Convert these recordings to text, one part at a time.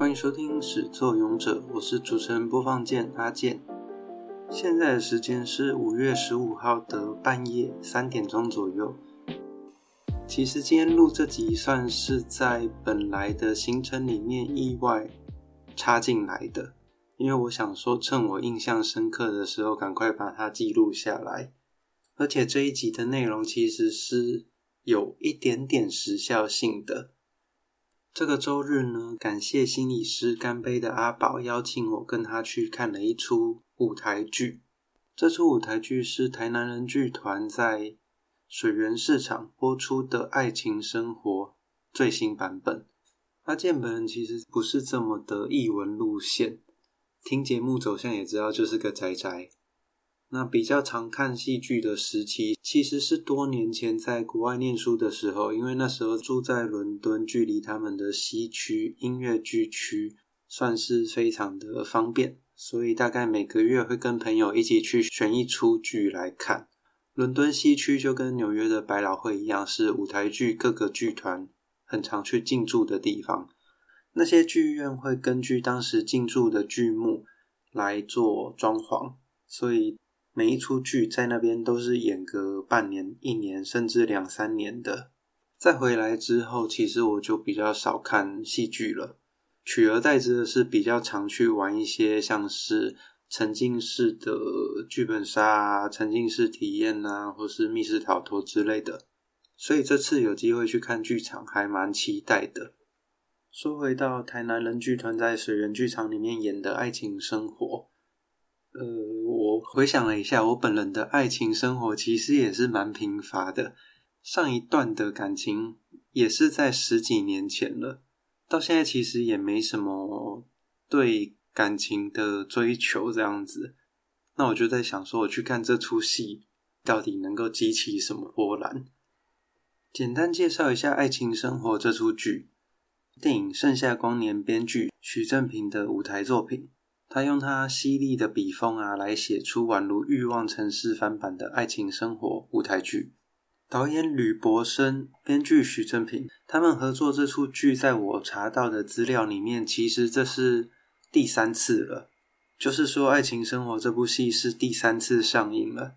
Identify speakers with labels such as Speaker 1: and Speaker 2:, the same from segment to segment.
Speaker 1: 欢迎收听《始作俑者》，我是主持人播放键阿健。现在的时间是五月十五号的半夜三点钟左右。其实今天录这集算是在本来的行程里面意外插进来的，因为我想说趁我印象深刻的时候赶快把它记录下来。而且这一集的内容其实是有一点点时效性的。这个周日呢，感谢心理师干杯的阿宝邀请我跟他去看了一出舞台剧。这出舞台剧是台南人剧团在水源市场播出的《爱情生活》最新版本。阿健本人其实不是这么的艺文路线，听节目走向也知道就是个宅宅。那比较常看戏剧的时期，其实是多年前在国外念书的时候，因为那时候住在伦敦，距离他们的西区音乐剧区算是非常的方便，所以大概每个月会跟朋友一起去选一出剧来看。伦敦西区就跟纽约的百老汇一样，是舞台剧各个剧团很常去进驻的地方。那些剧院会根据当时进驻的剧目来做装潢，所以。每一出剧在那边都是演个半年、一年，甚至两三年的。再回来之后，其实我就比较少看戏剧了，取而代之的是比较常去玩一些像是沉浸式的剧本杀啊、沉浸式体验啊，或是密室逃脱之类的。所以这次有机会去看剧场，还蛮期待的。说回到台南人剧团在水源剧场里面演的《爱情生活》。呃，我回想了一下，我本人的爱情生活其实也是蛮贫乏的。上一段的感情也是在十几年前了，到现在其实也没什么对感情的追求这样子。那我就在想说，我去看这出戏，到底能够激起什么波澜？简单介绍一下《爱情生活》这出剧，电影《盛夏光年》编剧许正平的舞台作品。他用他犀利的笔锋啊，来写出宛如欲望城市翻版的爱情生活舞台剧。导演吕博生，编剧徐正平，他们合作这出剧，在我查到的资料里面，其实这是第三次了。就是说，《爱情生活》这部戏是第三次上映了。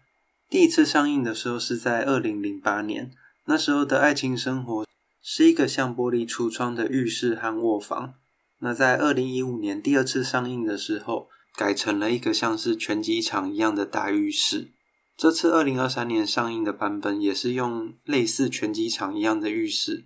Speaker 1: 第一次上映的时候是在二零零八年，那时候的《爱情生活》是一个像玻璃橱窗的浴室和卧房。那在二零一五年第二次上映的时候，改成了一个像是拳击场一样的大浴室。这次二零二三年上映的版本也是用类似拳击场一样的浴室，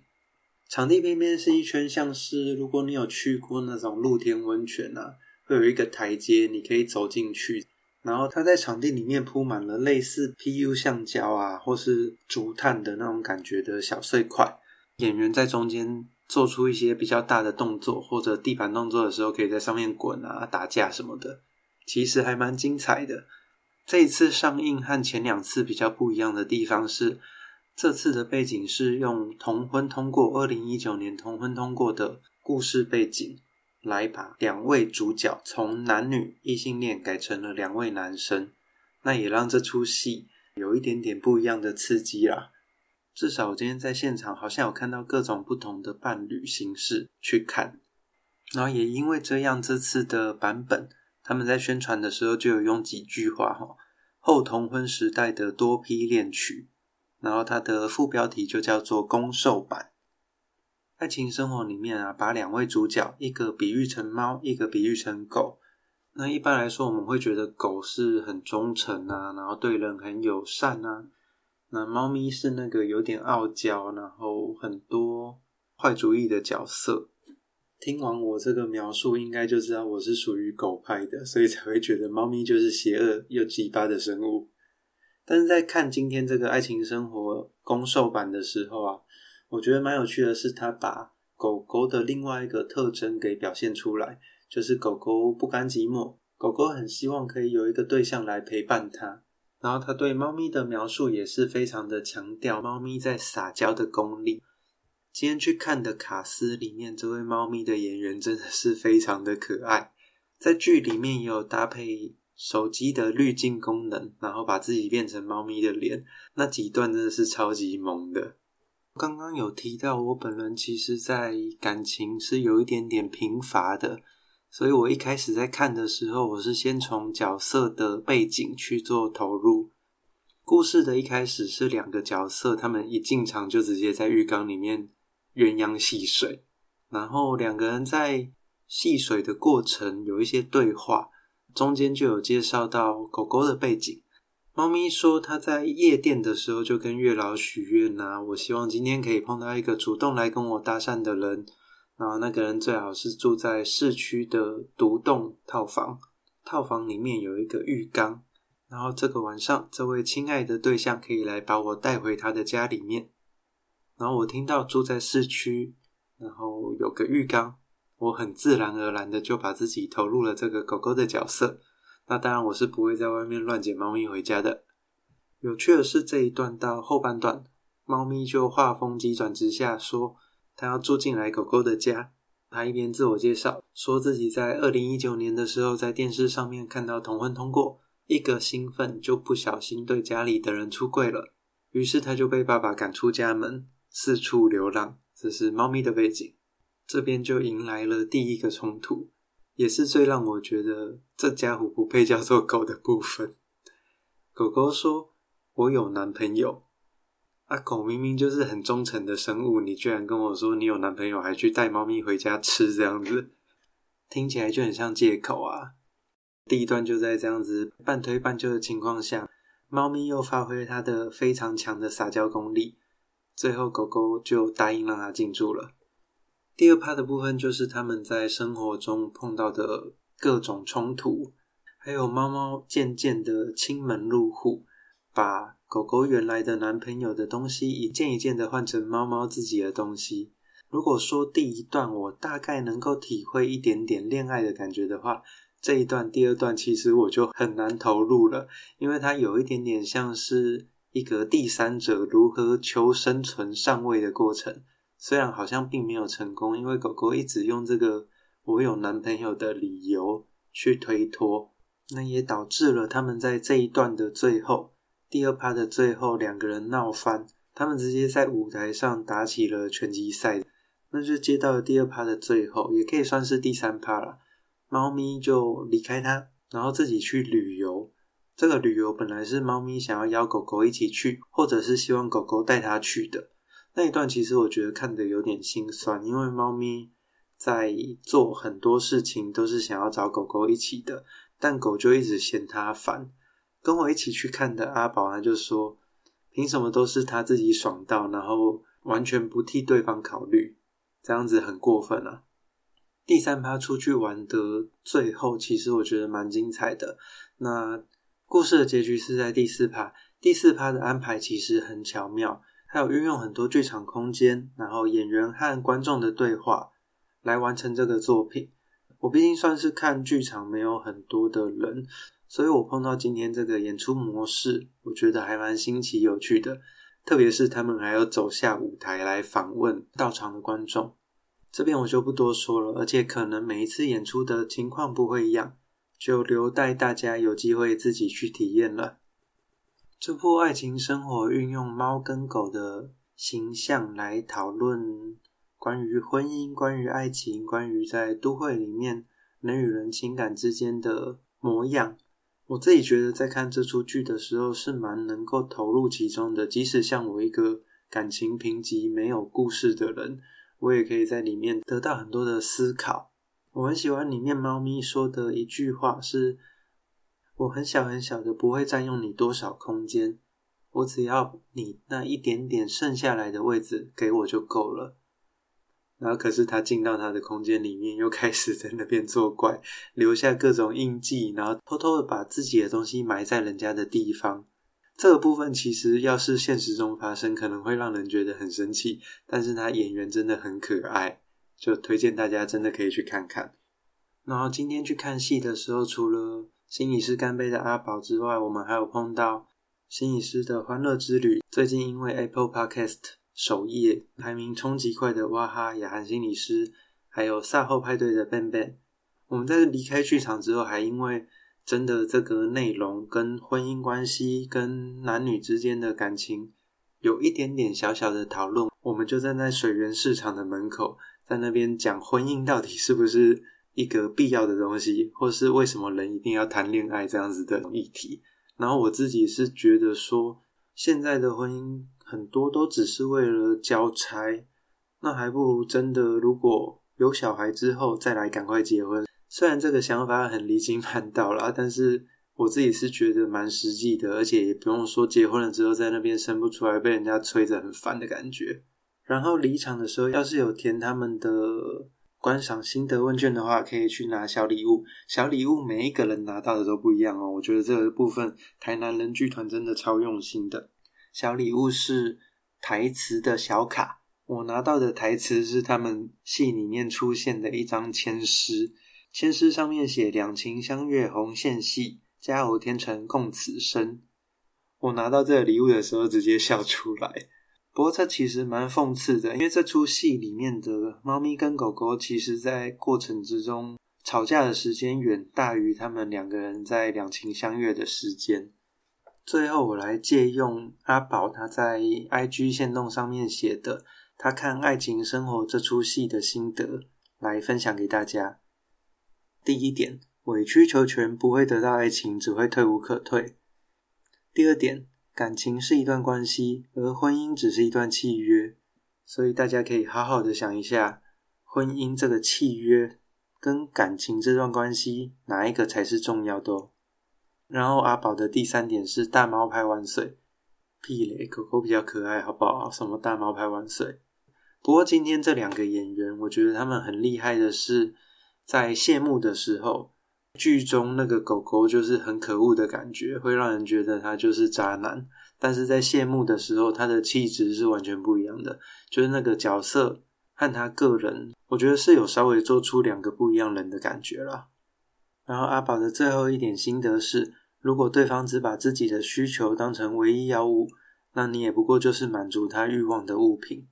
Speaker 1: 场地边边是一圈像是如果你有去过那种露天温泉啊，会有一个台阶，你可以走进去。然后它在场地里面铺满了类似 PU 橡胶啊，或是竹炭的那种感觉的小碎块，演员在中间。做出一些比较大的动作或者地板动作的时候，可以在上面滚啊、打架什么的，其实还蛮精彩的。这一次上映和前两次比较不一样的地方是，这次的背景是用同婚通过二零一九年同婚通过的故事背景，来把两位主角从男女异性恋改成了两位男生，那也让这出戏有一点点不一样的刺激啦。至少我今天在现场好像有看到各种不同的伴侣形式去看，然后也因为这样，这次的版本他们在宣传的时候就有用几句话哈，后同婚时代的多批恋曲，然后它的副标题就叫做攻受版。爱情生活里面啊，把两位主角一个比喻成猫，一个比喻成狗。那一般来说，我们会觉得狗是很忠诚啊，然后对人很友善啊。那猫咪是那个有点傲娇，然后很多坏主意的角色。听完我这个描述，应该就知道我是属于狗派的，所以才会觉得猫咪就是邪恶又鸡巴的生物。但是在看今天这个爱情生活攻受版的时候啊，我觉得蛮有趣的是，它把狗狗的另外一个特征给表现出来，就是狗狗不甘寂寞，狗狗很希望可以有一个对象来陪伴它。然后他对猫咪的描述也是非常的强调猫咪在撒娇的功力。今天去看的卡斯里面，这位猫咪的演员真的是非常的可爱。在剧里面也有搭配手机的滤镜功能，然后把自己变成猫咪的脸，那几段真的是超级萌的。刚刚有提到，我本人其实在感情是有一点点贫乏的，所以我一开始在看的时候，我是先从角色的背景去做投入。故事的一开始是两个角色，他们一进场就直接在浴缸里面鸳鸯戏水，然后两个人在戏水的过程有一些对话，中间就有介绍到狗狗的背景。猫咪说，他在夜店的时候就跟月老许愿呐，我希望今天可以碰到一个主动来跟我搭讪的人，然后那个人最好是住在市区的独栋套房，套房里面有一个浴缸，然后这个晚上这位亲爱的对象可以来把我带回他的家里面。然后我听到住在市区，然后有个浴缸，我很自然而然的就把自己投入了这个狗狗的角色。那当然，我是不会在外面乱捡猫咪回家的。有趣的是，这一段到后半段，猫咪就画风急转直下，说他要住进来狗狗的家。他一边自我介绍，说自己在二零一九年的时候在电视上面看到同婚通过，一个兴奋就不小心对家里的人出柜了，于是他就被爸爸赶出家门，四处流浪。这是猫咪的背景，这边就迎来了第一个冲突。也是最让我觉得这家伙不配叫做狗的部分。狗狗说：“我有男朋友。”啊，狗明明就是很忠诚的生物，你居然跟我说你有男朋友，还去带猫咪回家吃，这样子听起来就很像借口啊。第一段就在这样子半推半就的情况下，猫咪又发挥它的非常强的撒娇功力，最后狗狗就答应让它进驻了。第二趴的部分就是他们在生活中碰到的各种冲突，还有猫猫渐渐的亲门入户，把狗狗原来的男朋友的东西一件一件的换成猫猫自己的东西。如果说第一段我大概能够体会一点点恋爱的感觉的话，这一段第二段其实我就很难投入了，因为它有一点点像是一个第三者如何求生存上位的过程。虽然好像并没有成功，因为狗狗一直用这个“我有男朋友”的理由去推脱，那也导致了他们在这一段的最后，第二趴的最后，两个人闹翻，他们直接在舞台上打起了拳击赛。那就接到了第二趴的最后，也可以算是第三趴了。猫咪就离开他，然后自己去旅游。这个旅游本来是猫咪想要邀狗狗一起去，或者是希望狗狗带它去的。那一段其实我觉得看得有点心酸，因为猫咪在做很多事情都是想要找狗狗一起的，但狗就一直嫌它烦。跟我一起去看的阿宝他就说：“凭什么都是他自己爽到，然后完全不替对方考虑，这样子很过分啊！”第三趴出去玩的最后，其实我觉得蛮精彩的。那故事的结局是在第四趴，第四趴的安排其实很巧妙。还有运用很多剧场空间，然后演员和观众的对话来完成这个作品。我毕竟算是看剧场没有很多的人，所以我碰到今天这个演出模式，我觉得还蛮新奇有趣的。特别是他们还要走下舞台来访问到场的观众，这边我就不多说了。而且可能每一次演出的情况不会一样，就留待大家有机会自己去体验了。这部爱情生活运用猫跟狗的形象来讨论关于婚姻、关于爱情、关于在都会里面人与人情感之间的模样。我自己觉得在看这出剧的时候是蛮能够投入其中的，即使像我一个感情贫瘠、没有故事的人，我也可以在里面得到很多的思考。我很喜欢里面猫咪说的一句话是。我很小很小的，不会占用你多少空间，我只要你那一点点剩下来的位置给我就够了。然后可是他进到他的空间里面，又开始在那边作怪，留下各种印记，然后偷偷的把自己的东西埋在人家的地方。这个部分其实要是现实中发生，可能会让人觉得很生气，但是他演员真的很可爱，就推荐大家真的可以去看看。然后今天去看戏的时候，除了心理师干杯的阿宝之外，我们还有碰到心理师的欢乐之旅。最近因为 Apple Podcast 首页排名冲击快的哇哈雅涵心理师，还有赛后派对的 Ben Ben，我们在离开剧场之后，还因为真的这个内容跟婚姻关系、跟男女之间的感情有一点点小小的讨论，我们就站在水源市场的门口，在那边讲婚姻到底是不是一个必要的东西，或是为什么人一定要谈恋爱这样子的议题。然后我自己是觉得说，现在的婚姻很多都只是为了交差，那还不如真的如果有小孩之后再来赶快结婚。虽然这个想法很离经叛道啦，但是我自己是觉得蛮实际的，而且也不用说结婚了之后在那边生不出来，被人家催着很烦的感觉。然后离场的时候，要是有填他们的观赏心得问卷的话，可以去拿小礼物。小礼物每一个人拿到的都不一样哦。我觉得这个部分台南人剧团真的超用心的。小礼物是台词的小卡，我拿到的台词是他们戏里面出现的一张签诗，签诗上面写“两情相悦红线系，佳偶天成共此生”。我拿到这个礼物的时候，直接笑出来。不过这其实蛮讽刺的，因为这出戏里面的猫咪跟狗狗，其实在过程之中吵架的时间远大于他们两个人在两情相悦的时间。最后，我来借用阿宝他在 IG 限动上面写的他看《爱情生活》这出戏的心得来分享给大家。第一点，委曲求全不会得到爱情，只会退无可退。第二点。感情是一段关系，而婚姻只是一段契约，所以大家可以好好的想一下，婚姻这个契约跟感情这段关系，哪一个才是重要的哦？然后阿宝的第三点是大猫拍万岁，屁嘞，狗狗比较可爱，好不好？什么大猫拍万岁？不过今天这两个演员，我觉得他们很厉害的是，在谢幕的时候。剧中那个狗狗就是很可恶的感觉，会让人觉得他就是渣男。但是在谢幕的时候，他的气质是完全不一样的，就是那个角色和他个人，我觉得是有稍微做出两个不一样人的感觉啦。然后阿宝的最后一点心得是：如果对方只把自己的需求当成唯一要务，那你也不过就是满足他欲望的物品。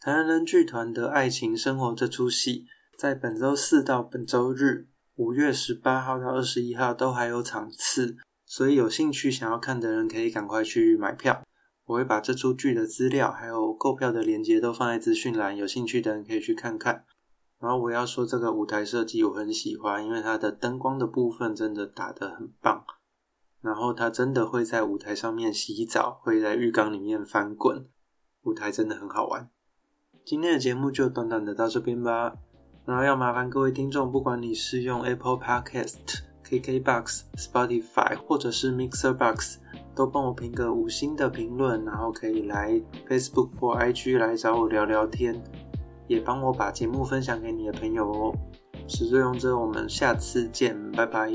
Speaker 1: 台南人剧团的爱情生活这出戏，在本周四到本周日。五月十八号到二十一号都还有场次，所以有兴趣想要看的人可以赶快去买票。我会把这出剧的资料还有购票的链接都放在资讯栏，有兴趣的人可以去看看。然后我要说这个舞台设计我很喜欢，因为它的灯光的部分真的打得很棒。然后它真的会在舞台上面洗澡，会在浴缸里面翻滚，舞台真的很好玩。今天的节目就短短的到这边吧。然后要麻烦各位听众，不管你是用 Apple Podcast、KKBox、Spotify 或者是 Mixer Box，都帮我评个五星的评论，然后可以来 Facebook 或 IG 来找我聊聊天，也帮我把节目分享给你的朋友哦。始作俑者，我们下次见，拜拜。